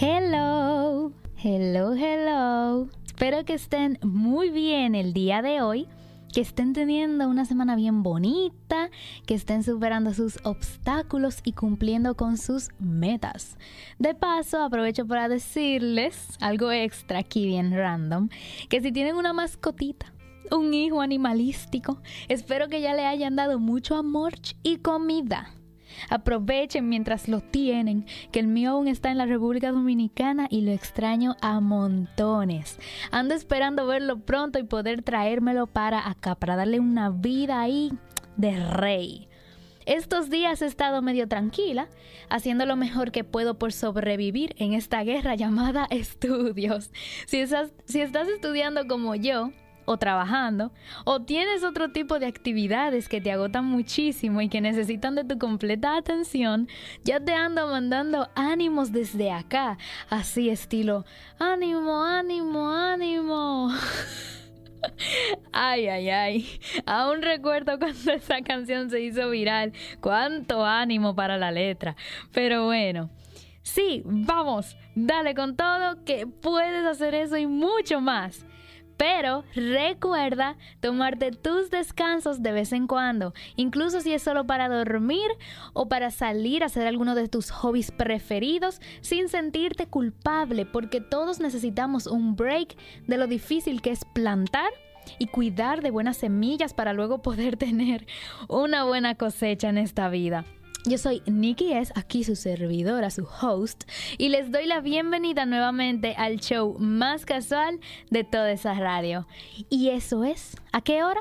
Hello, hello, hello. Espero que estén muy bien el día de hoy, que estén teniendo una semana bien bonita, que estén superando sus obstáculos y cumpliendo con sus metas. De paso, aprovecho para decirles algo extra aquí bien random, que si tienen una mascotita, un hijo animalístico, espero que ya le hayan dado mucho amor y comida Aprovechen mientras lo tienen, que el mío aún está en la República Dominicana y lo extraño a montones. Ando esperando verlo pronto y poder traérmelo para acá, para darle una vida ahí de rey. Estos días he estado medio tranquila, haciendo lo mejor que puedo por sobrevivir en esta guerra llamada estudios. Si, si estás estudiando como yo, o trabajando, o tienes otro tipo de actividades que te agotan muchísimo y que necesitan de tu completa atención, ya te ando mandando ánimos desde acá, así estilo, ánimo, ánimo, ánimo. Ay, ay, ay. Aún recuerdo cuando esa canción se hizo viral. Cuánto ánimo para la letra. Pero bueno. Sí, vamos, dale con todo que puedes hacer eso y mucho más. Pero recuerda tomarte tus descansos de vez en cuando, incluso si es solo para dormir o para salir a hacer alguno de tus hobbies preferidos sin sentirte culpable, porque todos necesitamos un break de lo difícil que es plantar y cuidar de buenas semillas para luego poder tener una buena cosecha en esta vida. Yo soy Nikki S, aquí su servidora, su host, y les doy la bienvenida nuevamente al show más casual de toda esa radio. Y eso es, ¿a qué hora?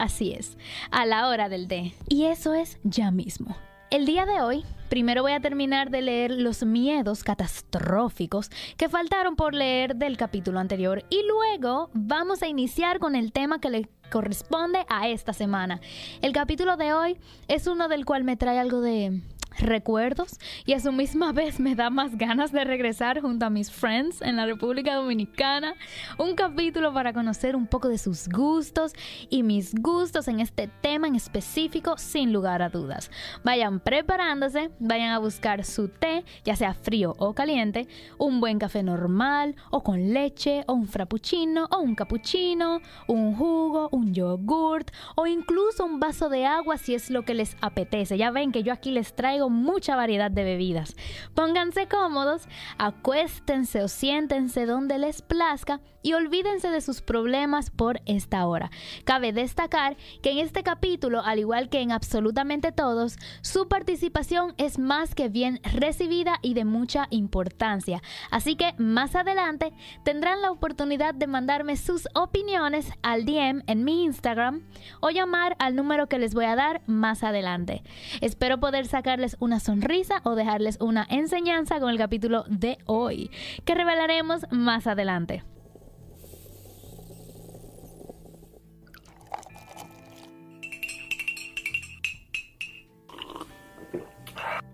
Así es, a la hora del té. Y eso es ya mismo. El día de hoy, primero voy a terminar de leer los miedos catastróficos que faltaron por leer del capítulo anterior y luego vamos a iniciar con el tema que le corresponde a esta semana. El capítulo de hoy es uno del cual me trae algo de recuerdos y a su misma vez me da más ganas de regresar junto a mis friends en la República Dominicana. Un capítulo para conocer un poco de sus gustos y mis gustos en este tema en específico sin lugar a dudas. Vayan preparándose, vayan a buscar su té, ya sea frío o caliente, un buen café normal o con leche o un frappuccino o un cappuccino, un jugo, un yogurt o incluso un vaso de agua si es lo que les apetece. Ya ven que yo aquí les traigo mucha variedad de bebidas. Pónganse cómodos, acuéstense o siéntense donde les plazca y olvídense de sus problemas por esta hora. Cabe destacar que en este capítulo, al igual que en absolutamente todos, su participación es más que bien recibida y de mucha importancia. Así que más adelante tendrán la oportunidad de mandarme sus opiniones al DM en mi Instagram o llamar al número que les voy a dar más adelante. Espero poder sacarles una sonrisa o dejarles una enseñanza con el capítulo de hoy, que revelaremos más adelante.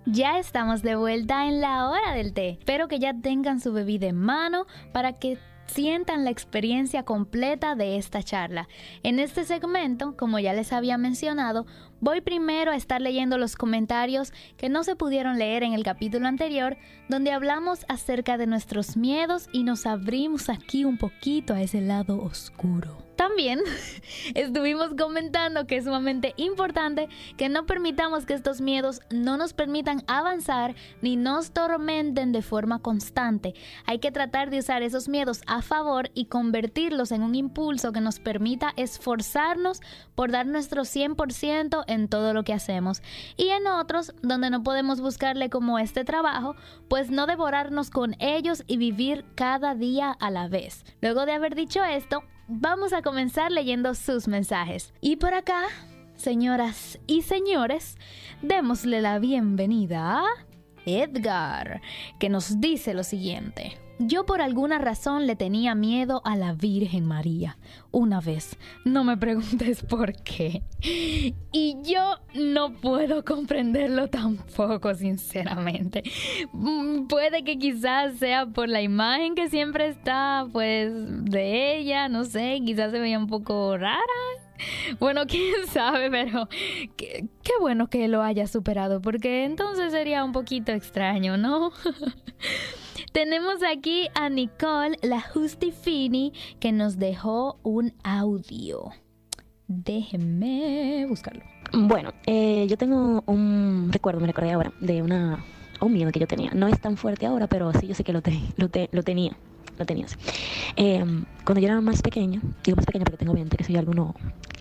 Ya estamos de vuelta en la hora del té. Espero que ya tengan su bebida en mano para que sientan la experiencia completa de esta charla. En este segmento, como ya les había mencionado, voy primero a estar leyendo los comentarios que no se pudieron leer en el capítulo anterior, donde hablamos acerca de nuestros miedos y nos abrimos aquí un poquito a ese lado oscuro. También estuvimos comentando que es sumamente importante que no permitamos que estos miedos no nos permitan avanzar ni nos tormenten de forma constante. Hay que tratar de usar esos miedos a favor y convertirlos en un impulso que nos permita esforzarnos por dar nuestro 100% en todo lo que hacemos. Y en otros, donde no podemos buscarle como este trabajo, pues no devorarnos con ellos y vivir cada día a la vez. Luego de haber dicho esto, vamos a comenzar leyendo sus mensajes. Y por acá, señoras y señores, démosle la bienvenida a Edgar, que nos dice lo siguiente. Yo por alguna razón le tenía miedo a la Virgen María. Una vez, no me preguntes por qué. Y yo no puedo comprenderlo tampoco, sinceramente. Mm, puede que quizás sea por la imagen que siempre está, pues, de ella, no sé, quizás se veía un poco rara. Bueno, quién sabe, pero qué, qué bueno que lo haya superado, porque entonces sería un poquito extraño, ¿no? Tenemos aquí a Nicole, la Justifini, que nos dejó un audio. Déjenme buscarlo. Bueno, eh, yo tengo un recuerdo, me recordé ahora, de una un miedo que yo tenía. No es tan fuerte ahora, pero sí yo sé que lo, lo, lo tenía lo. Em, cuando yo era más pequeña, digo más pequeña porque tengo 20, que soy alguno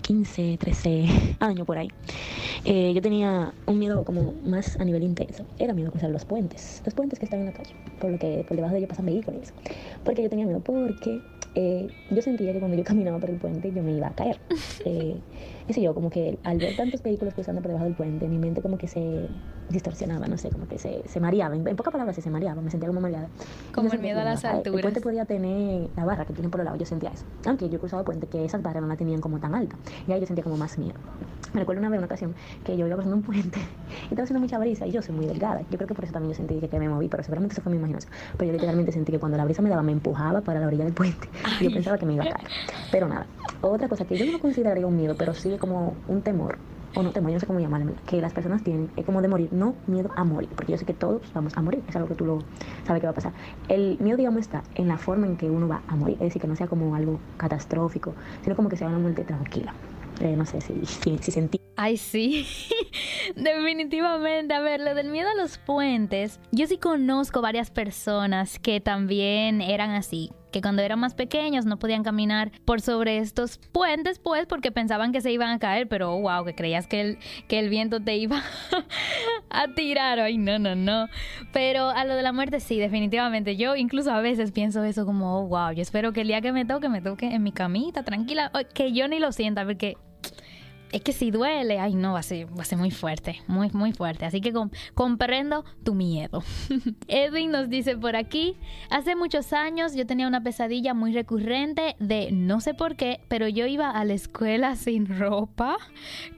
15, 13 años por ahí, eh, yo tenía un miedo como más a nivel intenso. Era miedo a cruzar los puentes, los puentes que están en la calle, por lo que por debajo de ellos pasan vehículos. Porque yo tenía miedo, porque eh, yo sentía que cuando yo caminaba por el puente yo me iba a caer. Eh, qué sé yo, como que al ver tantos vehículos cruzando por debajo del puente, mi mente como que se distorsionaba, no sé, como que se, se mareaba. En, pocas palabras, se mareaba, me sentía como mareada. Como el miedo a las alturas. El puente podía tener la barra que tiene por el lado, yo sentía eso. Aunque yo cruzaba el puente, que esas barras no la tenían como tan alta. Y ahí yo sentía como más miedo. Me recuerdo una vez, una ocasión, que yo iba cruzando un puente y estaba haciendo mucha brisa y yo soy muy delgada. Yo creo que por eso también yo sentí que, me moví, pero seguramente eso fue mi imaginación. Pero yo literalmente sentí que cuando la brisa me daba, me empujaba para la orilla del puente. Y yo pensaba que me iba a caer. Pero nada. Otra cosa que yo no consideraría un miedo, pero sí como un temor o no temor, yo no sé cómo llamarlo, que las personas tienen, es como de morir, no miedo a morir, porque yo sé que todos vamos a morir, es algo que tú lo sabes que va a pasar. El miedo, digamos, está en la forma en que uno va a morir, es decir, que no sea como algo catastrófico, sino como que sea una muerte tranquila. Eh, no sé si, si, si sentí. Ay, sí, definitivamente. A ver, lo del miedo a los puentes, yo sí conozco varias personas que también eran así, que cuando eran más pequeños no podían caminar por sobre estos puentes, pues, porque pensaban que se iban a caer, pero wow, que creías que el, que el viento te iba a tirar. Ay, no, no, no. Pero a lo de la muerte, sí, definitivamente. Yo incluso a veces pienso eso como, oh, wow, yo espero que el día que me toque, me toque en mi camita, tranquila, que yo ni lo sienta, porque es que si duele, ay no, va a ser, va a ser muy fuerte, muy, muy fuerte. Así que comprendo tu miedo. Edwin nos dice por aquí, hace muchos años yo tenía una pesadilla muy recurrente de no sé por qué, pero yo iba a la escuela sin ropa.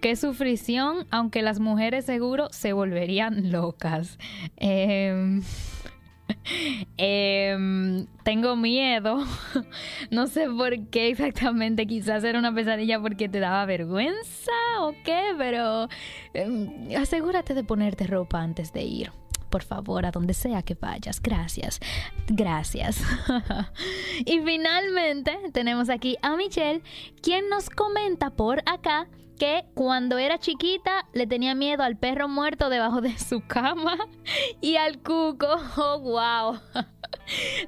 Qué sufrición, aunque las mujeres seguro se volverían locas. Eh... Em, tengo miedo. no sé por qué exactamente. Quizás era una pesadilla porque te daba vergüenza o qué, pero em, asegúrate de ponerte ropa antes de ir. Por favor, a donde sea que vayas. Gracias. Gracias. y finalmente tenemos aquí a Michelle, quien nos comenta por acá que cuando era chiquita le tenía miedo al perro muerto debajo de su cama y al cuco. Oh, wow.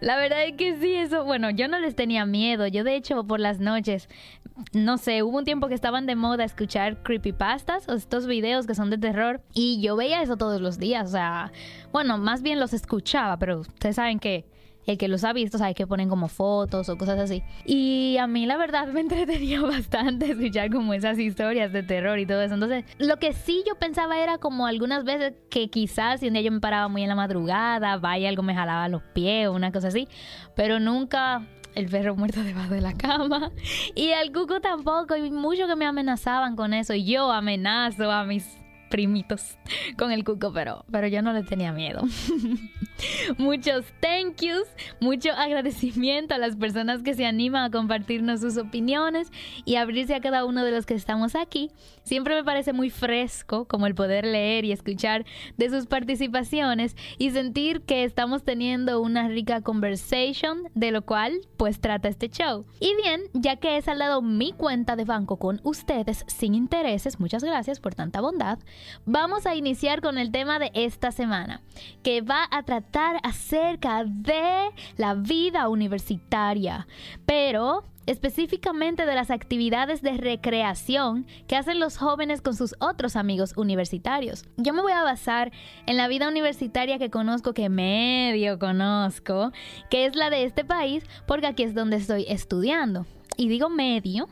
La verdad es que sí, eso, bueno, yo no les tenía miedo. Yo de hecho por las noches, no sé, hubo un tiempo que estaban de moda escuchar creepypastas o estos videos que son de terror y yo veía eso todos los días. O sea, bueno, más bien los escuchaba, pero ustedes saben que el que los ha visto sabe que ponen como fotos o cosas así. Y a mí la verdad me entretenía bastante escuchar como esas historias de terror y todo eso. Entonces, lo que sí yo pensaba era como algunas veces que quizás si un día yo me paraba muy en la madrugada, vaya algo me jalaba los pies o una cosa así, pero nunca el perro muerto debajo de la cama y al cuco tampoco y mucho que me amenazaban con eso y yo amenazo a mis primitos con el cuco, pero, pero yo no le tenía miedo. Muchos thank yous, mucho agradecimiento a las personas que se animan a compartirnos sus opiniones y abrirse a cada uno de los que estamos aquí. Siempre me parece muy fresco como el poder leer y escuchar de sus participaciones y sentir que estamos teniendo una rica conversation, de lo cual pues trata este show. Y bien, ya que he saldado mi cuenta de banco con ustedes sin intereses, muchas gracias por tanta bondad, vamos a iniciar con el tema de esta semana, que va a tratar acerca de la vida universitaria, pero específicamente de las actividades de recreación que hacen los jóvenes con sus otros amigos universitarios. Yo me voy a basar en la vida universitaria que conozco, que medio conozco, que es la de este país, porque aquí es donde estoy estudiando. Y digo medio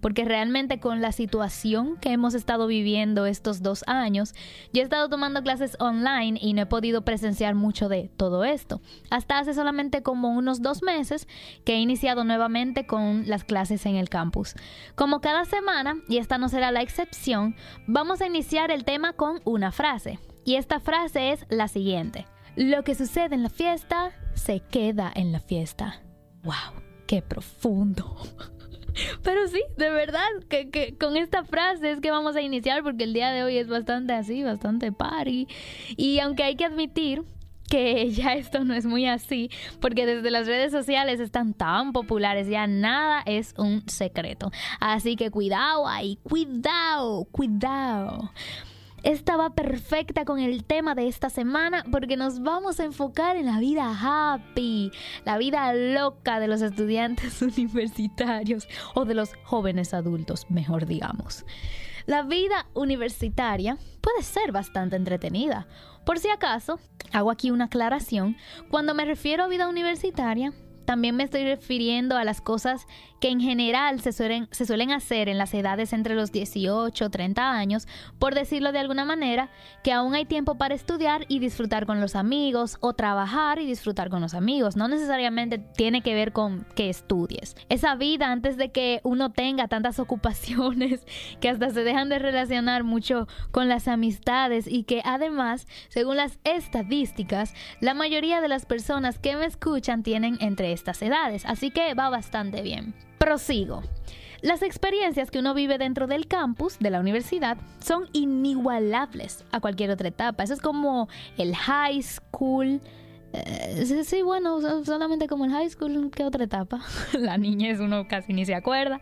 porque realmente con la situación que hemos estado viviendo estos dos años, yo he estado tomando clases online y no he podido presenciar mucho de todo esto. Hasta hace solamente como unos dos meses que he iniciado nuevamente con las clases en el campus. Como cada semana, y esta no será la excepción, vamos a iniciar el tema con una frase. Y esta frase es la siguiente. Lo que sucede en la fiesta se queda en la fiesta. ¡Wow! ¡Qué profundo! Pero sí, de verdad, que, con esta frase es que vamos a iniciar porque el día de hoy es bastante así, bastante party. Y aunque hay que admitir que ya esto no es muy así, porque desde las redes sociales están tan populares, ya nada es un secreto. Así que cuidado ahí, cuidado, cuidado. Estaba perfecta con el tema de esta semana porque nos vamos a enfocar en la vida happy, la vida loca de los estudiantes universitarios o de los jóvenes adultos, mejor digamos. La vida universitaria puede ser bastante entretenida. Por si acaso, hago aquí una aclaración. Cuando me refiero a vida universitaria, también me estoy refiriendo a las cosas que en general se suelen, se suelen hacer en las edades entre los 18 y 30 años, por decirlo de alguna manera, que aún hay tiempo para estudiar y disfrutar con los amigos o trabajar y disfrutar con los amigos. No necesariamente tiene que ver con que estudies. Esa vida antes de que uno tenga tantas ocupaciones que hasta se dejan de relacionar mucho con las amistades y que además, según las estadísticas, la mayoría de las personas que me escuchan tienen entre estas edades. Así que va bastante bien. Prosigo. Las experiencias que uno vive dentro del campus de la universidad son inigualables a cualquier otra etapa. Eso es como el high school. Eh, sí, bueno, solamente como el high school, ¿qué otra etapa? la niñez uno casi ni se acuerda.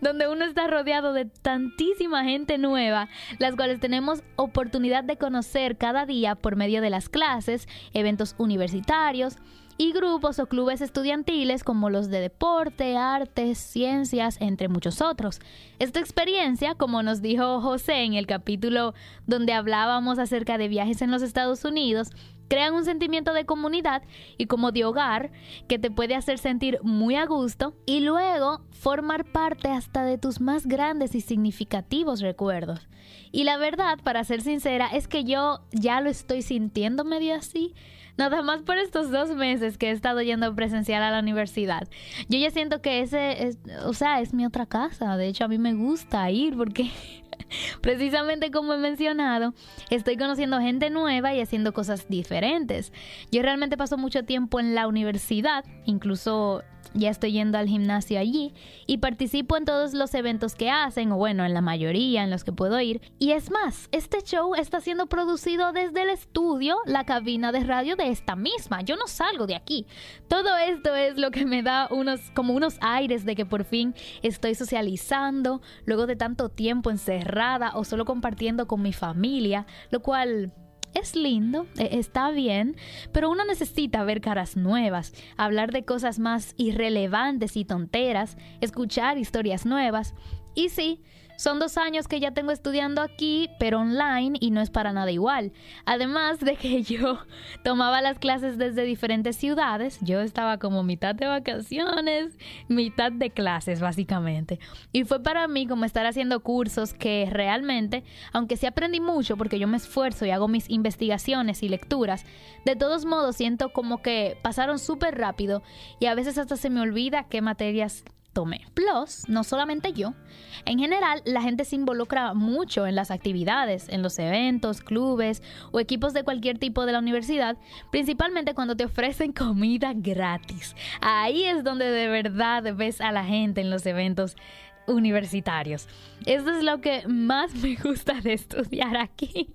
Donde uno está rodeado de tantísima gente nueva, las cuales tenemos oportunidad de conocer cada día por medio de las clases, eventos universitarios, y grupos o clubes estudiantiles como los de deporte, artes, ciencias, entre muchos otros. Esta experiencia, como nos dijo José en el capítulo donde hablábamos acerca de viajes en los Estados Unidos, crean un sentimiento de comunidad y como de hogar que te puede hacer sentir muy a gusto y luego formar parte hasta de tus más grandes y significativos recuerdos. Y la verdad, para ser sincera, es que yo ya lo estoy sintiendo medio así. Nada más por estos dos meses que he estado yendo presencial a la universidad. Yo ya siento que ese, es, o sea, es mi otra casa. De hecho, a mí me gusta ir porque precisamente como he mencionado, estoy conociendo gente nueva y haciendo cosas diferentes. Yo realmente paso mucho tiempo en la universidad, incluso ya estoy yendo al gimnasio allí y participo en todos los eventos que hacen, o bueno, en la mayoría en los que puedo ir. Y es más, este show está siendo producido desde el estudio, la cabina de radio de esta misma. Yo no salgo de aquí. Todo esto es lo que me da unos, como unos aires de que por fin estoy socializando, luego de tanto tiempo encerrada o solo compartiendo con mi familia, lo cual es lindo, e, está bien, pero uno necesita ver caras nuevas, hablar de cosas más irrelevantes y tonteras, escuchar historias nuevas. Y sí, son dos años que ya tengo estudiando aquí, pero online y no es para nada igual. Además de que yo tomaba las clases desde diferentes ciudades, yo estaba como mitad de vacaciones, mitad de clases básicamente. Y fue para mí como estar haciendo cursos que realmente, aunque sí aprendí mucho porque yo me esfuerzo y hago mis investigaciones y lecturas, de todos modos siento como que pasaron súper rápido y a veces hasta se me olvida qué materias tomé. Plus, no solamente yo, en general la gente se involucra mucho en las actividades, en los eventos, clubes o equipos de cualquier tipo de la universidad, principalmente cuando te ofrecen comida gratis. Ahí es donde de verdad ves a la gente en los eventos universitarios. Esto es lo que más me gusta de estudiar aquí.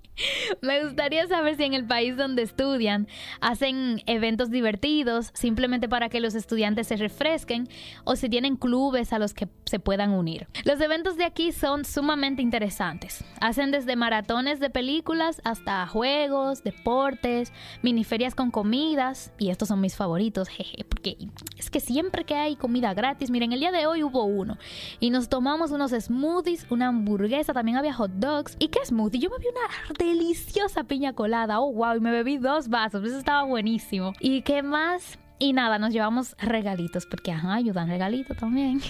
Me gustaría saber si en el país donde estudian hacen eventos divertidos simplemente para que los estudiantes se refresquen o si tienen clubes a los que se puedan unir. Los eventos de aquí son sumamente interesantes. Hacen desde maratones de películas hasta juegos, deportes, miniferias con comidas y estos son mis favoritos, jeje, porque es que siempre que hay comida gratis, miren, el día de hoy hubo uno y nos tomamos unos smoothies, una hamburguesa, también había hot dogs. ¿Y qué smoothie? Yo me vi una deliciosa piña colada. Oh, wow, y me bebí dos vasos. Eso estaba buenísimo. ¿Y qué más? Y nada, nos llevamos regalitos, porque ayudan regalitos también.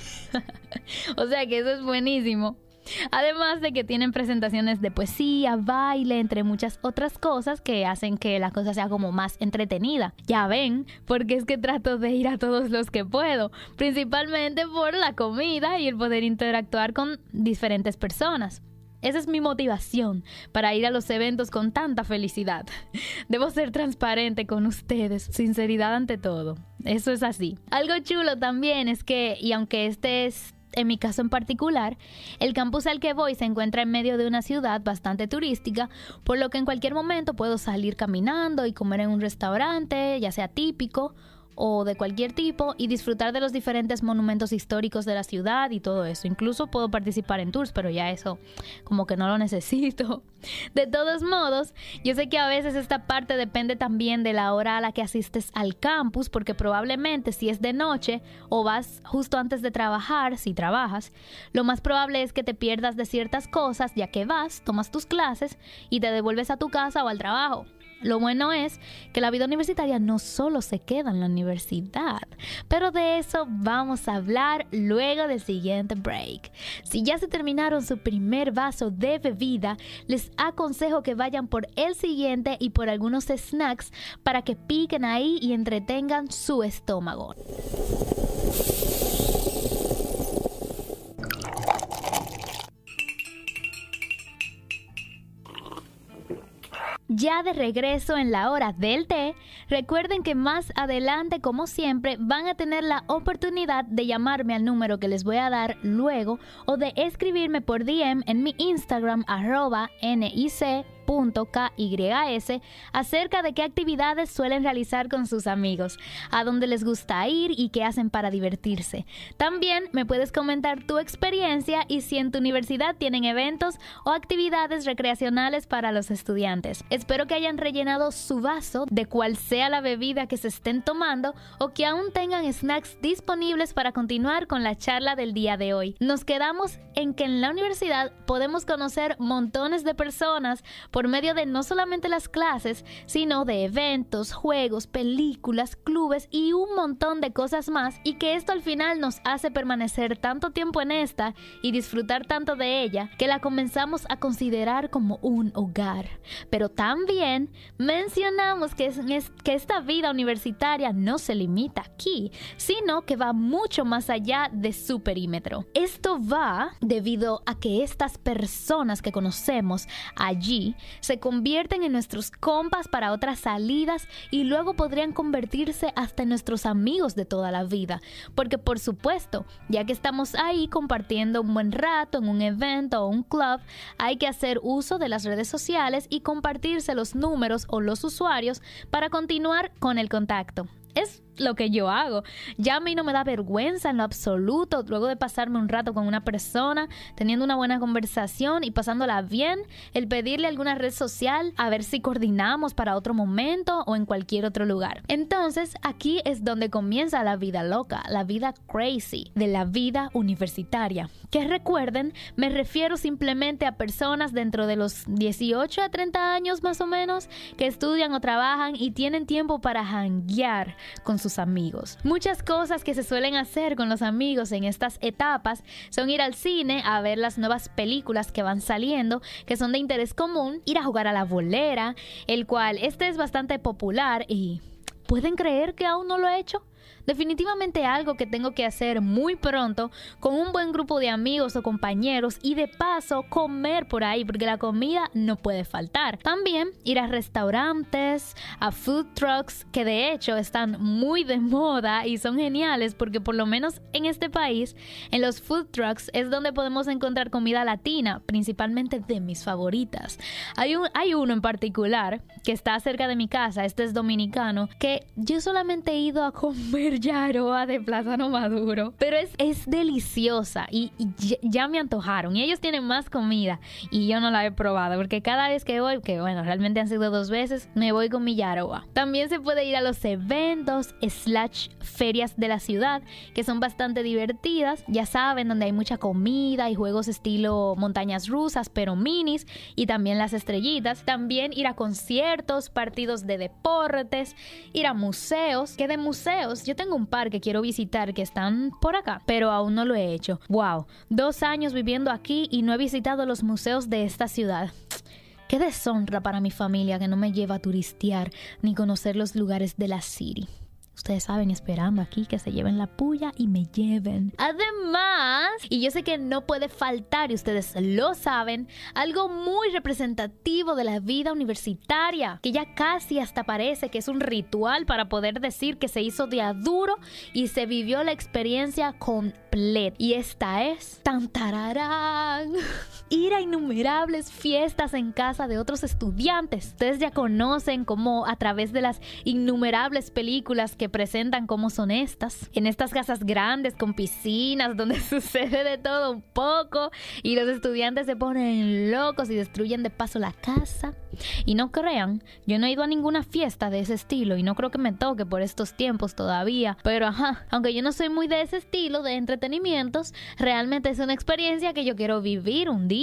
o sea que eso es buenísimo. Además de que tienen presentaciones de poesía, baile, entre muchas otras cosas que hacen que la cosa sea como más entretenida. Ya ven, porque es que trato de ir a todos los que puedo, principalmente por la comida y el poder interactuar con diferentes personas. Esa es mi motivación para ir a los eventos con tanta felicidad. Debo ser transparente con ustedes, sinceridad ante todo. Eso es así. Algo chulo también es que, y aunque este es en mi caso en particular, el campus al que voy se encuentra en medio de una ciudad bastante turística, por lo que en cualquier momento puedo salir caminando y comer en un restaurante, ya sea típico o de cualquier tipo y disfrutar de los diferentes monumentos históricos de la ciudad y todo eso. Incluso puedo participar en tours, pero ya eso como que no lo necesito. De todos modos, yo sé que a veces esta parte depende también de la hora a la que asistes al campus, porque probablemente si es de noche o vas justo antes de trabajar, si trabajas, lo más probable es que te pierdas de ciertas cosas ya que vas, tomas tus clases y te devuelves a tu casa o al trabajo. Lo bueno es que la vida universitaria no solo se queda en la universidad, pero de eso vamos a hablar luego del siguiente break. Si ya se terminaron su primer vaso de bebida, les aconsejo que vayan por el siguiente y por algunos snacks para que piquen ahí y entretengan su estómago. Ya de regreso en la hora del té, recuerden que más adelante, como siempre, van a tener la oportunidad de llamarme al número que les voy a dar luego o de escribirme por DM en mi Instagram arroba NIC KYS acerca de qué actividades suelen realizar con sus amigos, a dónde les gusta ir y qué hacen para divertirse. También me puedes comentar tu experiencia y si en tu universidad tienen eventos o actividades recreacionales para los estudiantes. Espero que hayan rellenado su vaso de cual sea la bebida que se estén tomando o que aún tengan snacks disponibles para continuar con la charla del día de hoy. Nos quedamos en que en la universidad podemos conocer montones de personas por medio de no solamente las clases, sino de eventos, juegos, películas, clubes y un montón de cosas más, y que esto al final nos hace permanecer tanto tiempo en esta y disfrutar tanto de ella, que la comenzamos a considerar como un hogar. Pero también mencionamos que, es, que esta vida universitaria no se limita aquí, sino que va mucho más allá de su perímetro. Esto va debido a que estas personas que conocemos allí se convierten en nuestros compas para otras salidas y luego podrían convertirse hasta en nuestros amigos de toda la vida. Porque por supuesto, ya que estamos ahí compartiendo un buen rato en un evento o un club, hay que hacer uso de las redes sociales y compartirse los números o los usuarios para continuar con el contacto. Es lo que yo hago. Ya a mí no me da vergüenza en lo absoluto luego de pasarme un rato con una persona, teniendo una buena conversación y pasándola bien, el pedirle alguna red social a ver si coordinamos para otro momento o en cualquier otro lugar. Entonces, aquí es donde comienza la vida loca, la vida crazy de la vida universitaria. Que recuerden, me refiero simplemente a personas dentro de los 18 a 30 años más o menos que estudian o trabajan y tienen tiempo para hanguear con sus amigos. Muchas cosas que se suelen hacer con los amigos en estas etapas son ir al cine a ver las nuevas películas que van saliendo, que son de interés común, ir a jugar a la bolera, el cual este es bastante popular y ¿pueden creer que aún no lo he hecho? Definitivamente algo que tengo que hacer muy pronto con un buen grupo de amigos o compañeros y de paso comer por ahí porque la comida no puede faltar. También ir a restaurantes, a food trucks que de hecho están muy de moda y son geniales porque por lo menos en este país en los food trucks es donde podemos encontrar comida latina, principalmente de mis favoritas. Hay, un, hay uno en particular que está cerca de mi casa, este es dominicano, que yo solamente he ido a comer yaroa de plátano maduro. Pero es, es deliciosa y, ya, me antojaron. Y ellos tienen más comida y yo no la he probado porque cada vez que voy, que bueno, realmente han sido dos veces, me voy con mi yaroa. También se puede ir a los eventos slash ferias de la ciudad que son bastante divertidas. Ya saben, donde hay mucha comida y juegos estilo montañas rusas, pero minis y también las estrellitas. También ir a conciertos, partidos de deportes, ir a museos. Que de museos yo tengo un par que quiero visitar que están por acá, pero aún no lo he hecho. Wow, dos años viviendo aquí y no he visitado los museos de esta ciudad. Qué deshonra para mi familia que no me lleva a turistear ni conocer los lugares de la city. Ustedes saben, esperando aquí que se lleven la puya y me lleven. Además, y yo sé que no puede faltar, y ustedes lo saben, algo muy representativo de la vida universitaria, que ya casi hasta parece que es un ritual para poder decir que se hizo de duro y se vivió la experiencia completa. Y esta es tan tararán. Ir a innumerables fiestas en casa de otros estudiantes. Ustedes ya conocen cómo a través de las innumerables películas que presentan cómo son estas. En estas casas grandes con piscinas donde sucede de todo un poco y los estudiantes se ponen locos y destruyen de paso la casa. Y no crean, yo no he ido a ninguna fiesta de ese estilo y no creo que me toque por estos tiempos todavía. Pero ajá, aunque yo no soy muy de ese estilo de entretenimientos, realmente es una experiencia que yo quiero vivir un día.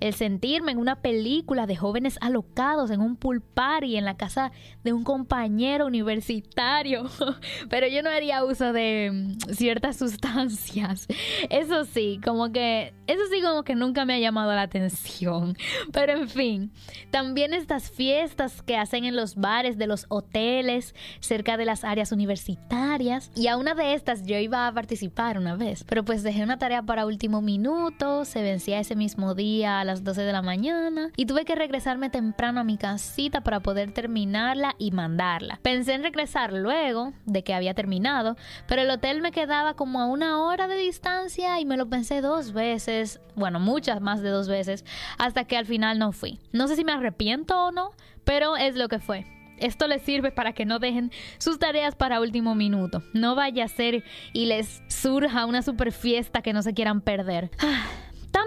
El sentirme en una película de jóvenes alocados en un pool party en la casa de un compañero universitario. Pero yo no haría uso de mm, ciertas sustancias. Eso sí, como que, eso sí como que nunca me ha llamado la atención. Pero en fin, también estas fiestas que hacen en los bares de los hoteles, cerca de las áreas universitarias. Y a una de estas yo iba a participar una vez, pero pues dejé una tarea para último minuto, se vencía ese día a las 12 de la mañana y tuve que regresarme temprano a mi casita para poder terminarla y mandarla. Pensé en regresar luego de que había terminado, pero el hotel me quedaba como a una hora de distancia y me lo pensé dos veces, bueno, muchas más de dos veces, hasta que al final no fui. No sé si me arrepiento o no, pero es lo que fue. Esto les sirve para que no dejen sus tareas para último minuto. No vaya a ser y les surja una super fiesta que no se quieran perder.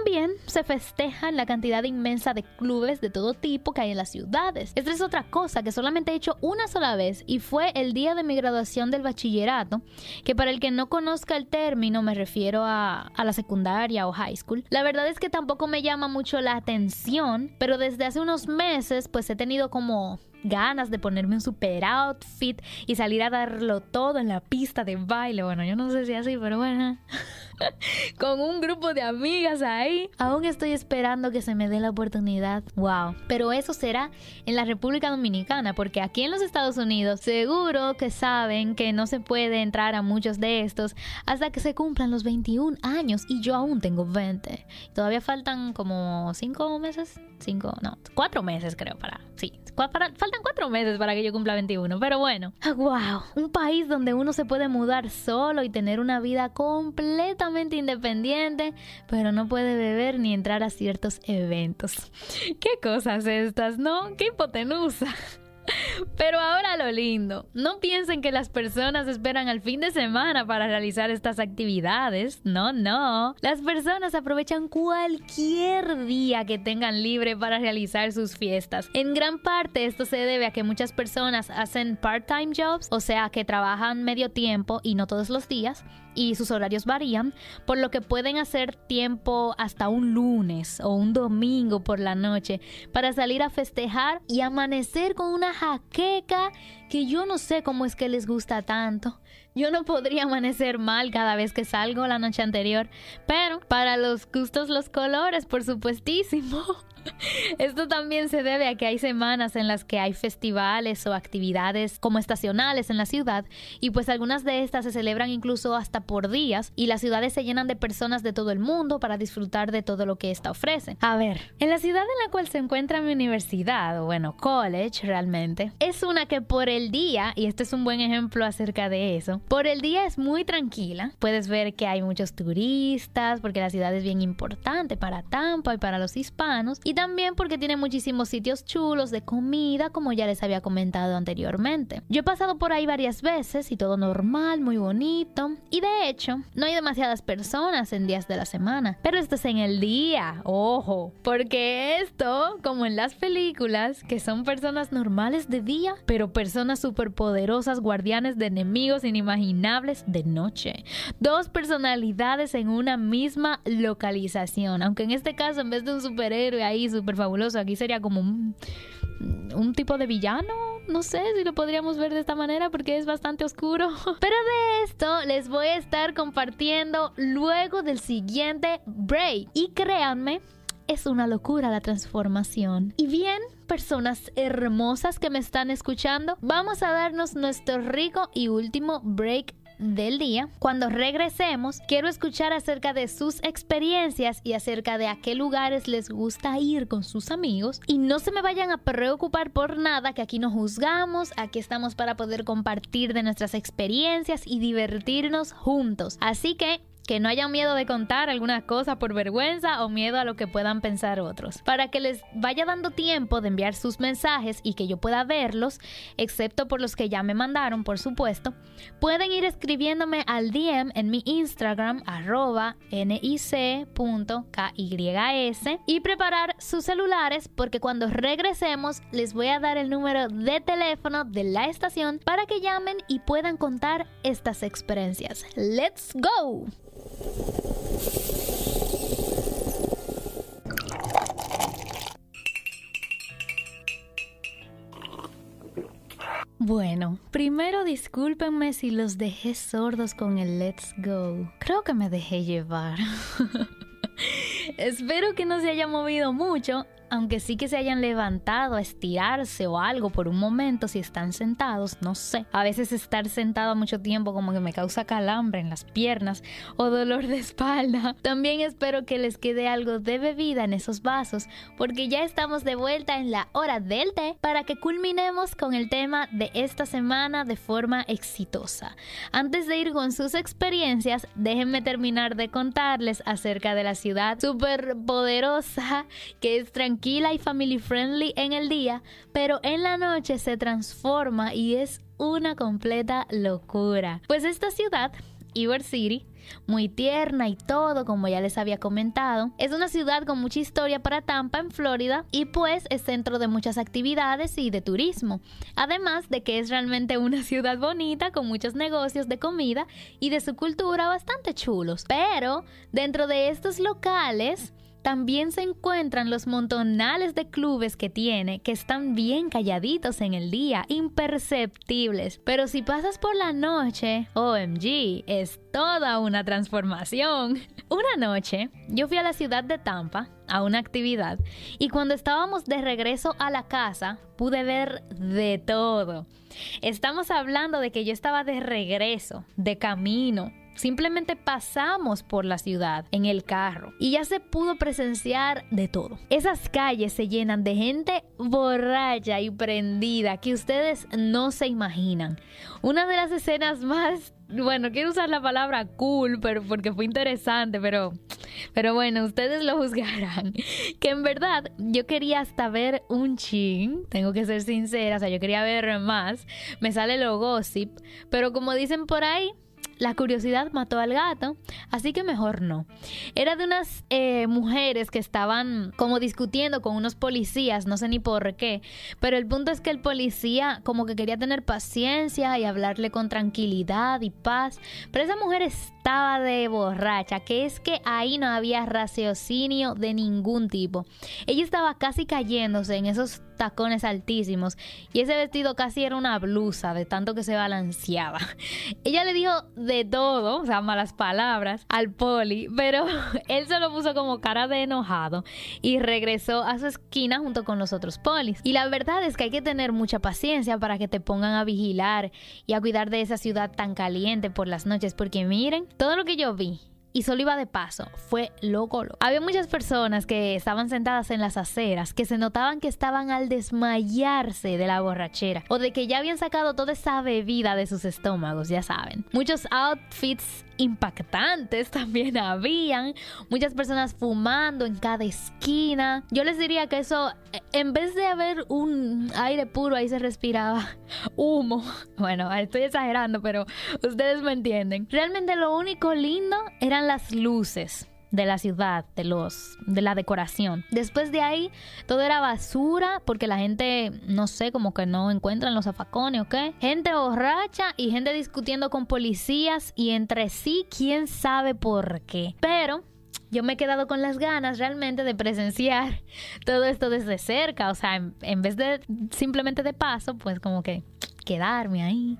También se festejan la cantidad inmensa de clubes de todo tipo que hay en las ciudades. Esta es otra cosa que solamente he hecho una sola vez y fue el día de mi graduación del bachillerato, que para el que no conozca el término me refiero a, a la secundaria o high school. La verdad es que tampoco me llama mucho la atención, pero desde hace unos meses pues he tenido como ganas de ponerme un super outfit y salir a darlo todo en la pista de baile. Bueno, yo no sé si así, pero bueno. Con un grupo de amigas ahí. Aún estoy esperando que se me dé la oportunidad. Wow. Pero eso será en la República Dominicana, porque aquí en los Estados Unidos seguro que saben que no se puede entrar a muchos de estos hasta que se cumplan los 21 años y yo aún tengo 20. Todavía faltan como 5 meses. 5, no, 4 meses creo para... Sí, faltan cuatro meses para que yo cumpla 21, pero bueno. ¡Wow! Ah, un país donde uno se puede mudar solo y tener una vida completamente independiente, pero no puede beber ni entrar a ciertos eventos. ¿Qué cosas estas, no? ¡Qué hipotenusa! Pero ahora lo lindo, no piensen que las personas esperan al fin de semana para realizar estas actividades, no, no, las personas aprovechan cualquier día que tengan libre para realizar sus fiestas. En gran parte esto se debe a que muchas personas hacen part-time jobs, o sea que trabajan medio tiempo y no todos los días, y sus horarios varían, por lo que pueden hacer tiempo hasta un lunes o un domingo por la noche para salir a festejar y amanecer con una jaqueca que yo no sé cómo es que les gusta tanto. Yo no podría amanecer mal cada vez que salgo la noche anterior, pero para los gustos los colores, por supuestísimo. Esto también se debe a que hay semanas en las que hay festivales o actividades como estacionales en la ciudad y pues algunas de estas se celebran incluso hasta por días y las ciudades se llenan de personas de todo el mundo para disfrutar de todo lo que ésta ofrece. A ver, en la ciudad en la cual se encuentra mi universidad, o bueno, college realmente, es una que por el día, y este es un buen ejemplo acerca de eso, por el día es muy tranquila, puedes ver que hay muchos turistas porque la ciudad es bien importante para Tampa y para los hispanos también porque tiene muchísimos sitios chulos de comida, como ya les había comentado anteriormente. Yo he pasado por ahí varias veces y todo normal, muy bonito. Y de hecho, no hay demasiadas personas en días de la semana. Pero esto es en el día, ojo. Porque esto, como en las películas, que son personas normales de día, pero personas superpoderosas, guardianes de enemigos inimaginables de noche. Dos personalidades en una misma localización. Aunque en este caso, en vez de un superhéroe ahí súper fabuloso. Aquí sería como un, un tipo de villano. No sé si lo podríamos ver de esta manera porque es bastante oscuro. Pero de esto les voy a estar compartiendo luego del siguiente break. Y créanme es una locura la transformación. Y bien, personas hermosas que me están escuchando, vamos a darnos nuestro rico y último break del día. Cuando regresemos, quiero escuchar acerca de sus experiencias y acerca de a qué lugares les gusta ir con sus amigos. Y no se me vayan a preocupar por nada, que aquí no juzgamos, aquí estamos para poder compartir de nuestras experiencias y divertirnos juntos. Así que que no hayan miedo de contar algunas cosas por vergüenza o miedo a lo que puedan pensar otros. Para que les vaya dando tiempo de enviar sus mensajes y que yo pueda verlos, excepto por los que ya me mandaron, por supuesto, pueden ir escribiéndome al DM en mi Instagram, arroba nic.kys, y preparar sus celulares porque cuando regresemos les voy a dar el número de teléfono de la estación para que llamen y puedan contar estas experiencias. ¡Let's go! Bueno, primero discúlpenme si los dejé sordos con el Let's Go. Creo que me dejé llevar. Espero que no se haya movido mucho aunque sí que se hayan levantado a estirarse o algo por un momento si están sentados, no sé. A veces estar sentado mucho tiempo como que me causa calambre en las piernas o dolor de espalda. También espero que les quede algo de bebida en esos vasos porque ya estamos de vuelta en la hora del té para que culminemos con el tema de esta semana de forma exitosa. Antes de ir con sus experiencias, déjenme terminar de contarles acerca de la ciudad súper poderosa que es tranquila tranquila y family friendly en el día, pero en la noche se transforma y es una completa locura. Pues esta ciudad, Ybor City, muy tierna y todo, como ya les había comentado. Es una ciudad con mucha historia para Tampa, en Florida, y pues es centro de muchas actividades y de turismo. Además de que es realmente una ciudad bonita, con muchos negocios de comida y de su cultura bastante chulos. Pero dentro de estos locales, también se encuentran los montonales de clubes que tiene que están bien calladitos en el día, imperceptibles. Pero si pasas por la noche, OMG, es toda una transformación. Una noche, yo fui a la ciudad de Tampa a una actividad y cuando estábamos de regreso a la casa pude ver de todo. Estamos hablando de que yo estaba de regreso, de camino, Simplemente pasamos por la ciudad en el carro y ya se pudo presenciar de todo. Esas calles se llenan de gente borracha y prendida que ustedes no se imaginan. Una de las escenas más bueno, quiero usar la palabra cool, pero porque fue interesante, pero, pero bueno, ustedes lo juzgarán. Que en verdad yo quería hasta ver un chin, tengo que ser sincera, o sea, yo quería ver más. Me sale lo gossip, pero como dicen por ahí, la curiosidad mató al gato, así que mejor no. Era de unas eh, mujeres que estaban como discutiendo con unos policías, no sé ni por qué, pero el punto es que el policía como que quería tener paciencia y hablarle con tranquilidad y paz, pero esa mujer estaba de borracha, que es que ahí no había raciocinio de ningún tipo. Ella estaba casi cayéndose en esos tacones altísimos y ese vestido casi era una blusa de tanto que se balanceaba. Ella le dijo de todo, o sea, malas palabras al poli, pero él se lo puso como cara de enojado y regresó a su esquina junto con los otros polis. Y la verdad es que hay que tener mucha paciencia para que te pongan a vigilar y a cuidar de esa ciudad tan caliente por las noches, porque miren, todo lo que yo vi y solo iba de paso. Fue loco, loco. Había muchas personas que estaban sentadas en las aceras que se notaban que estaban al desmayarse de la borrachera o de que ya habían sacado toda esa bebida de sus estómagos, ya saben. Muchos outfits impactantes también habían, muchas personas fumando en cada esquina. Yo les diría que eso, en vez de haber un aire puro, ahí se respiraba humo. Bueno, estoy exagerando, pero ustedes me entienden. Realmente lo único lindo eran las luces de la ciudad, de los de la decoración. Después de ahí todo era basura porque la gente no sé, como que no encuentran los zafacones o qué. Gente borracha y gente discutiendo con policías y entre sí quién sabe por qué. Pero yo me he quedado con las ganas realmente de presenciar todo esto desde cerca, o sea, en vez de simplemente de paso, pues como que quedarme ahí.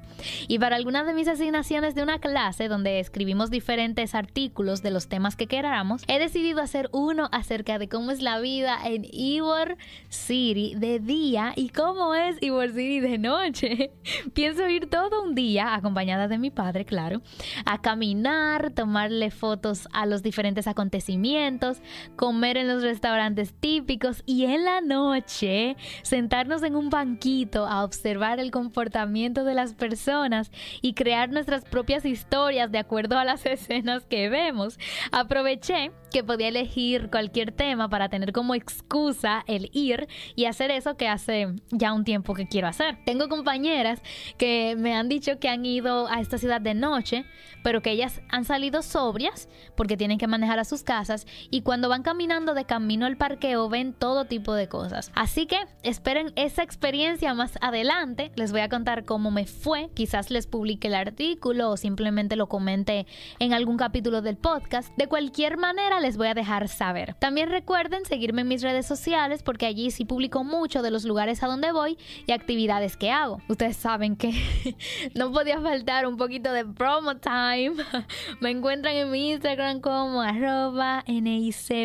Y para algunas de mis asignaciones de una clase donde escribimos diferentes artículos de los temas que queramos, he decidido hacer uno acerca de cómo es la vida en Ivor City de día y cómo es Ivor City de noche. Pienso ir todo un día, acompañada de mi padre, claro, a caminar, tomarle fotos a los diferentes acontecimientos, comer en los restaurantes típicos y en la noche sentarnos en un banquito a observar el comportamiento de las personas y crear nuestras propias historias de acuerdo a las escenas que vemos. Aproveché que podía elegir cualquier tema para tener como excusa el ir y hacer eso que hace ya un tiempo que quiero hacer. Tengo compañeras que me han dicho que han ido a esta ciudad de noche, pero que ellas han salido sobrias porque tienen que manejar a sus casas y cuando van caminando de camino al parqueo ven todo tipo de cosas. Así que esperen esa experiencia más adelante. Les voy a contar cómo me fue. Quizás les publique el artículo o simplemente lo comente en algún capítulo del podcast. De cualquier manera les voy a dejar saber. También recuerden seguirme en mis redes sociales porque allí sí publico mucho de los lugares a donde voy y actividades que hago. Ustedes saben que no podía faltar un poquito de promo time. Me encuentran en mi Instagram como arroba nic.kys.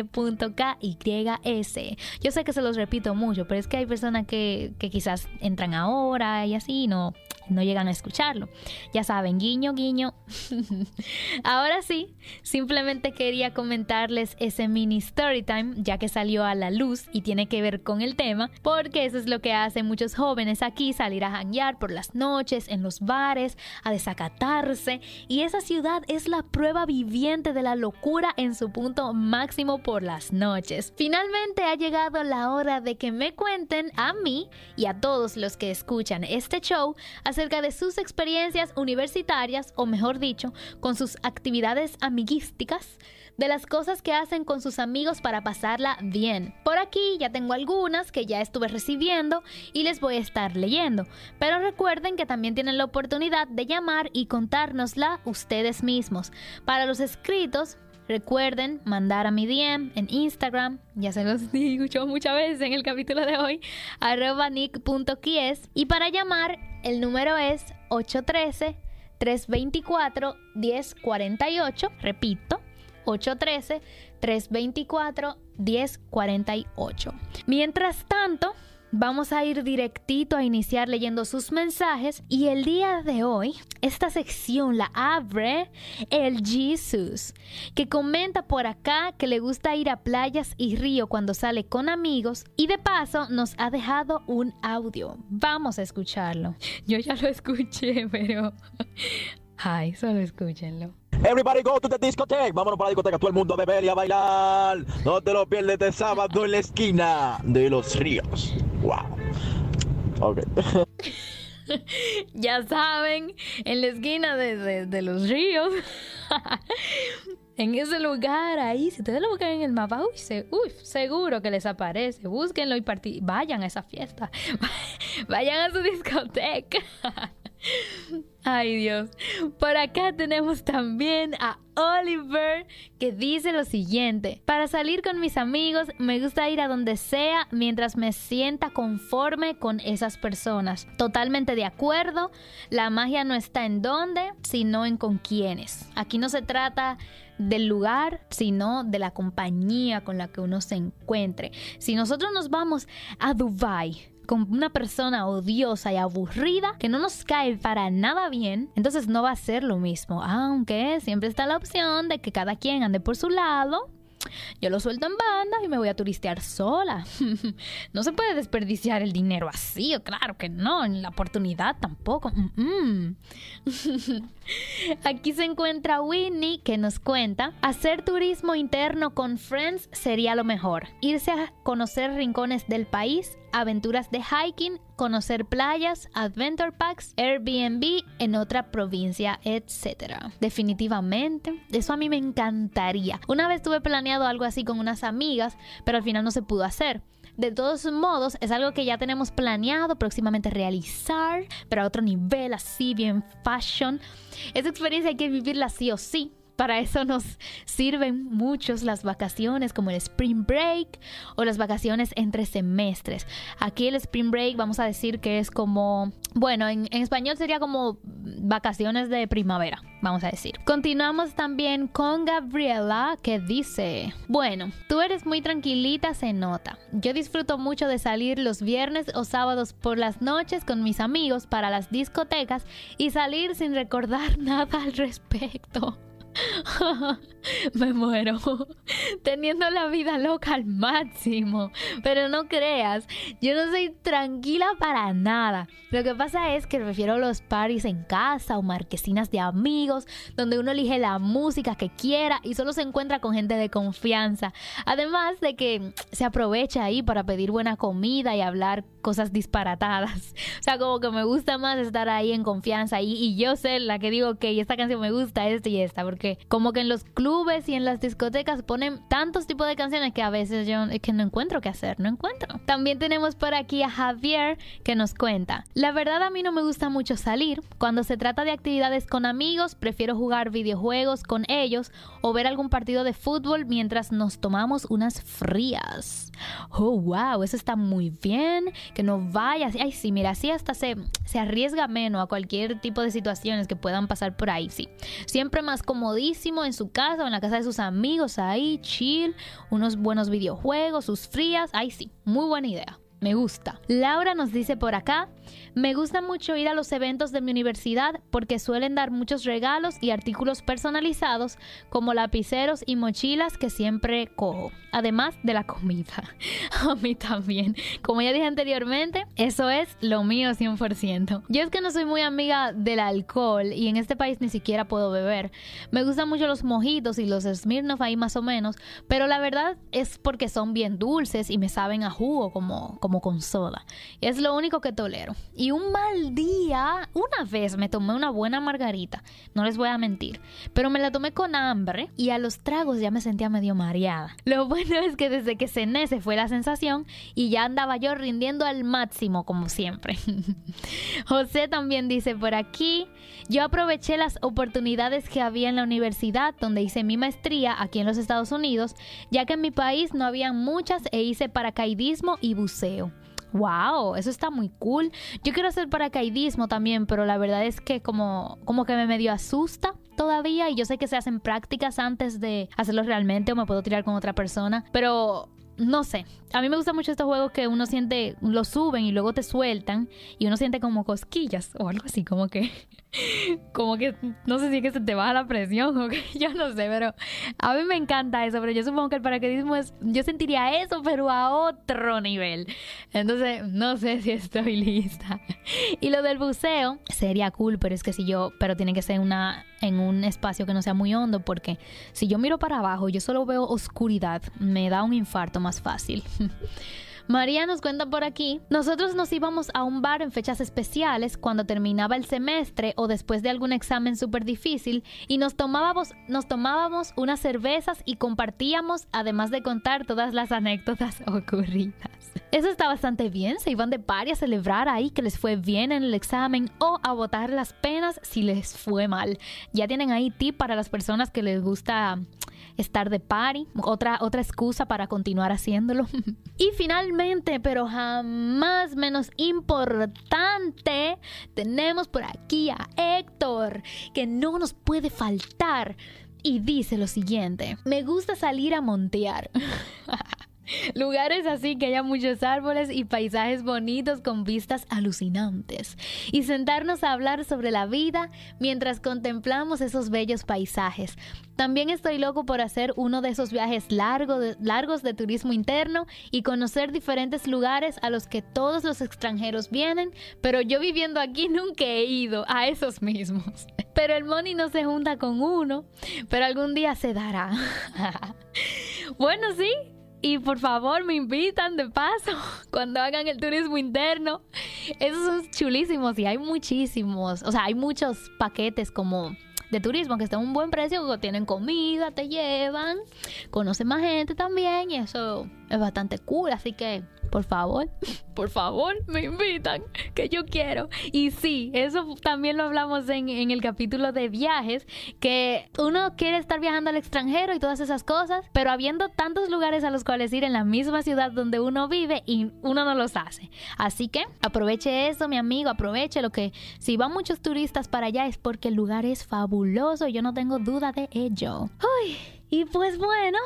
Yo sé que se los repito mucho, pero es que hay personas que, que quizás entran ahora y así no no llegan a escucharlo. Ya saben, guiño, guiño. Ahora sí, simplemente quería comentarles ese mini story time, ya que salió a la luz y tiene que ver con el tema, porque eso es lo que hacen muchos jóvenes aquí, salir a janguear por las noches, en los bares, a desacatarse, y esa ciudad es la prueba viviente de la locura en su punto máximo por las noches. Finalmente ha llegado la hora de que me cuenten a mí y a todos los que escuchan este show acerca de sus experiencias universitarias, o mejor dicho, con sus actividades amiguísticas, de las cosas que hacen con sus amigos para pasarla bien. Por aquí ya tengo algunas que ya estuve recibiendo y les voy a estar leyendo, pero recuerden que también tienen la oportunidad de llamar y contárnosla ustedes mismos. Para los escritos, Recuerden mandar a mi DM en Instagram, ya se los dicho muchas veces en el capítulo de hoy, arroba nick.kies. Y para llamar, el número es 813-324-1048. Repito, 813-324-1048. Mientras tanto, Vamos a ir directito a iniciar leyendo sus mensajes y el día de hoy esta sección la abre el Jesus que comenta por acá que le gusta ir a playas y río cuando sale con amigos y de paso nos ha dejado un audio. Vamos a escucharlo. Yo ya lo escuché, pero... Ay, solo escúchenlo. Everybody go to the discotheque. Vámonos para la discoteca. Todo el mundo a beber y a bailar. No te lo pierdes de sábado en la esquina de los ríos. Wow. Ok. ya saben, en la esquina de, de, los ríos. en ese lugar ahí, si ustedes lo buscan en el mapa, uy, seguro que les aparece. Búsquenlo y vayan a esa fiesta. vayan a su discoteca. Ay Dios. Por acá tenemos también a Oliver que dice lo siguiente. Para salir con mis amigos me gusta ir a donde sea mientras me sienta conforme con esas personas. Totalmente de acuerdo. La magia no está en dónde, sino en con quiénes. Aquí no se trata del lugar, sino de la compañía con la que uno se encuentre. Si nosotros nos vamos a Dubai con una persona odiosa y aburrida que no nos cae para nada bien, entonces no va a ser lo mismo. Aunque siempre está la opción de que cada quien ande por su lado yo lo suelto en banda y me voy a turistear sola. no se puede desperdiciar el dinero así, claro que no, en la oportunidad tampoco. Aquí se encuentra Whitney que nos cuenta, hacer turismo interno con Friends sería lo mejor. Irse a conocer rincones del país, aventuras de hiking, conocer playas, adventure packs, Airbnb en otra provincia, etc. Definitivamente, eso a mí me encantaría. Una vez tuve planeado algo así con unas amigas, pero al final no se pudo hacer. De todos modos, es algo que ya tenemos planeado próximamente realizar, pero a otro nivel, así bien fashion. Esa experiencia hay que vivirla sí o sí. Para eso nos sirven muchos las vacaciones como el Spring Break o las vacaciones entre semestres. Aquí el Spring Break vamos a decir que es como Bueno, en, en español sería como vacaciones de primavera, vamos a decir. Continuamos también con Gabriela que dice, bueno, tú eres muy tranquilita, se nota. Yo disfruto mucho de salir los viernes o sábados por las noches con mis amigos para las discotecas y salir sin recordar nada al respecto. Me muero. Teniendo la vida loca al máximo. Pero no creas, yo no soy tranquila para nada. Lo que pasa es que prefiero los parties en casa o marquesinas de amigos, donde uno elige la música que quiera y solo se encuentra con gente de confianza. Además de que se aprovecha ahí para pedir buena comida y hablar cosas disparatadas. O sea, como que me gusta más estar ahí en confianza y, yo sé la que digo que esta canción me gusta, esta y esta, porque como que en los clubes y en las discotecas ponen tantos tipos de canciones que a veces yo que no encuentro qué hacer, no encuentro. También tenemos por aquí a Javier que nos cuenta, la verdad a mí no me gusta mucho salir, cuando se trata de actividades con amigos prefiero jugar videojuegos con ellos o ver algún partido de fútbol mientras nos tomamos unas frías. Oh, wow, eso está muy bien, que no vayas, ay sí, mira, así hasta se, se arriesga menos a cualquier tipo de situaciones que puedan pasar por ahí, sí. Siempre más comodísimo en su casa o en la casa de sus amigos ahí, chill, unos buenos videojuegos, sus frías, ay sí, muy buena idea. Me gusta. Laura nos dice por acá, me gusta mucho ir a los eventos de mi universidad porque suelen dar muchos regalos y artículos personalizados como lapiceros y mochilas que siempre cojo, además de la comida. A mí también. Como ya dije anteriormente, eso es lo mío 100%. Yo es que no soy muy amiga del alcohol y en este país ni siquiera puedo beber. Me gustan mucho los mojitos y los Smirnoff ahí más o menos, pero la verdad es porque son bien dulces y me saben a jugo como como con soda. Es lo único que tolero. Y un mal día, una vez me tomé una buena margarita, no les voy a mentir, pero me la tomé con hambre y a los tragos ya me sentía medio mareada. Lo bueno es que desde que cené se fue la sensación y ya andaba yo rindiendo al máximo como siempre. José también dice por aquí, yo aproveché las oportunidades que había en la universidad donde hice mi maestría aquí en los Estados Unidos, ya que en mi país no había muchas e hice paracaidismo y buceo. Wow, eso está muy cool. Yo quiero hacer paracaidismo también, pero la verdad es que como, como que me medio asusta todavía y yo sé que se hacen prácticas antes de hacerlo realmente o me puedo tirar con otra persona, pero no sé, a mí me gusta mucho estos juegos que uno siente, lo suben y luego te sueltan y uno siente como cosquillas o algo así, como que, como que, no sé si es que se te baja la presión o que, yo no sé, pero a mí me encanta eso, pero yo supongo que el paracaidismo es, yo sentiría eso, pero a otro nivel. Entonces, no sé si estoy lista. Y lo del buceo sería cool, pero es que si yo, pero tiene que ser una, en un espacio que no sea muy hondo, porque si yo miro para abajo, yo solo veo oscuridad, me da un infarto más fácil. María nos cuenta por aquí, nosotros nos íbamos a un bar en fechas especiales cuando terminaba el semestre o después de algún examen súper difícil y nos tomábamos, unas cervezas y compartíamos además de contar todas las anécdotas ocurridas. Eso está bastante bien, se iban de party a celebrar ahí que les fue bien en el examen o a botar las penas si les fue mal. Ya tienen ahí tip para las personas que les gusta estar de party, otra, otra excusa para continuar haciéndolo. y finalmente, pero jamás menos importante, tenemos por aquí a Héctor, que no nos puede faltar. Y dice lo siguiente, me gusta salir a montear. Lugares así que haya muchos árboles y paisajes bonitos con vistas alucinantes. Y sentarnos a hablar sobre la vida mientras contemplamos esos bellos paisajes. También estoy loco por hacer uno de esos viajes largo largos de turismo interno y conocer diferentes lugares a los que todos los extranjeros vienen, pero yo viviendo aquí nunca he ido a esos mismos. Pero el money no se junta con uno, pero algún día se dará. bueno, sí, y por favor me invitan de paso cuando hagan el turismo interno. Esos son chulísimos y hay muchísimos. O sea, hay muchos paquetes como de turismo que están a un buen precio, tienen comida, te llevan, conocen más gente también y eso es bastante cool. Así que por favor, por favor, me invitan, que yo quiero. Y sí, eso también lo hablamos en, el capítulo de viajes, que uno quiere estar viajando al extranjero y todas esas cosas, pero habiendo tantos lugares a los cuales ir en la misma ciudad donde uno vive y uno no los hace. Así que aproveche eso, mi amigo, aproveche lo que si van muchos turistas para allá es porque el lugar es fabuloso, yo no tengo duda de ello. Uy, y pues bueno,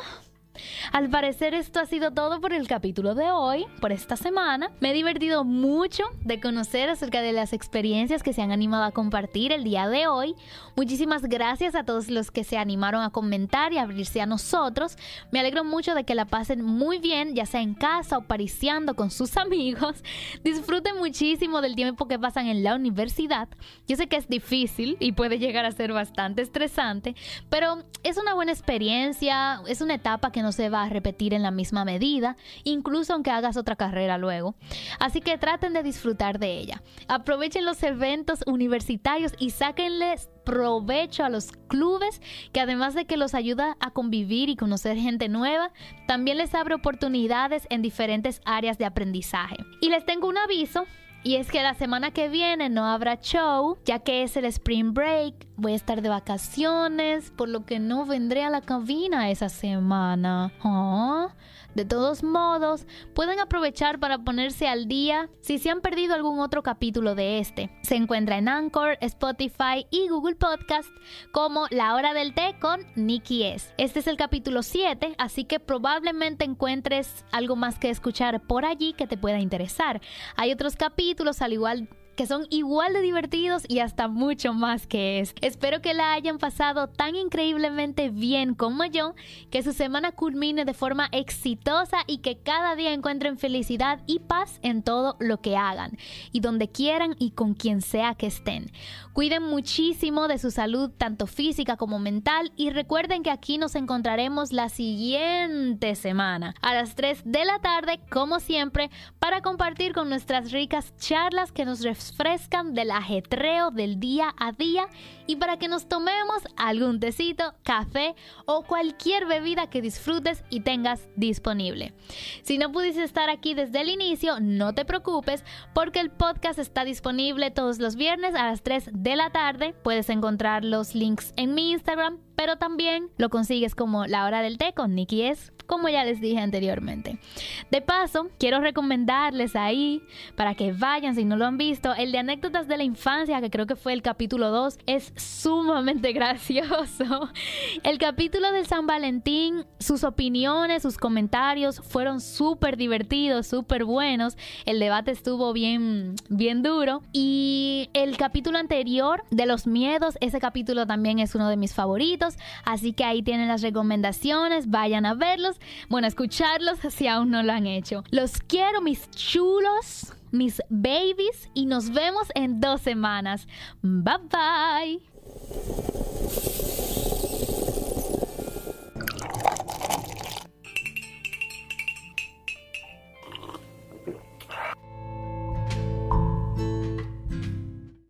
al parecer esto ha sido todo por el capítulo de hoy, por esta semana. Me he divertido mucho de conocer acerca de las experiencias que se han animado a compartir el día de hoy. Muchísimas gracias a todos los que se animaron a comentar y abrirse a nosotros. Me alegro mucho de que la pasen muy bien, ya sea en casa o pariciando con sus amigos. Disfruten muchísimo del tiempo que pasan en la universidad. Yo sé que es difícil y puede llegar a ser bastante estresante, pero es una buena experiencia, es una etapa que no se va a repetir en la misma medida, incluso aunque hagas otra carrera luego. Así que traten de disfrutar de ella. Aprovechen los eventos universitarios y sáquenles provecho a los clubes, que además de que los ayuda a convivir y conocer gente nueva, también les abre oportunidades en diferentes áreas de aprendizaje. Y les tengo un aviso. Y es que la semana que viene no habrá show, ya que es el spring break. Voy a estar de vacaciones, por lo que no vendré a la cabina esa semana. ¿Ah? De todos modos, pueden aprovechar para ponerse al día si se han perdido algún otro capítulo de este. Se encuentra en Anchor, Spotify y Google Podcast como La Hora del Té con Nikki S. Este es el capítulo 7, así que probablemente encuentres algo más que escuchar por allí que te pueda interesar. Hay otros capítulos al igual que son igual de divertidos y hasta mucho más que es. Espero que la hayan pasado tan increíblemente bien como yo, que su semana culmine de forma exitosa y que cada día encuentren felicidad y paz en todo lo que hagan y donde quieran y con quien sea que estén. Cuiden muchísimo de su salud tanto física como mental y recuerden que aquí nos encontraremos la siguiente semana a las 3 de la tarde como siempre para compartir con nuestras ricas charlas que nos refrescan del ajetreo del día a día y para que nos tomemos algún tecito, café o cualquier bebida que disfrutes y tengas disponible. Si no pudiste estar aquí desde el inicio, no te preocupes porque el podcast está disponible todos los viernes a las 3 de la tarde. Puedes encontrar los links en mi Instagram, pero también lo consigues como La Hora del Té con Nikki S, como ya les dije anteriormente. De paso, quiero recomendarles ahí para que vayan si no lo han visto, el de anécdotas de la infancia, que creo que fue el capítulo 2, es sumamente gracioso. El capítulo del San Valentín, sus opiniones, sus comentarios fueron súper divertidos, súper buenos. El debate estuvo bien, bien duro. Y el capítulo anterior de los miedos, ese capítulo también es uno de mis favoritos. Así que ahí tienen las recomendaciones, vayan a verlos. Bueno, escucharlos si aún no lo han hecho. Los quiero, mis chulos mis babies y nos vemos en dos semanas. Bye bye.